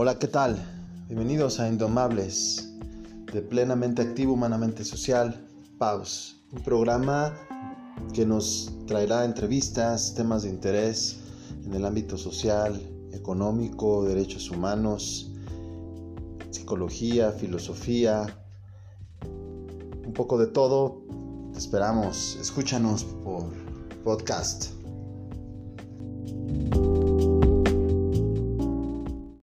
Hola, ¿qué tal? Bienvenidos a Indomables, de plenamente activo, humanamente social, Paus, un programa que nos traerá entrevistas, temas de interés en el ámbito social, económico, derechos humanos, psicología, filosofía, un poco de todo. Te esperamos, escúchanos por podcast.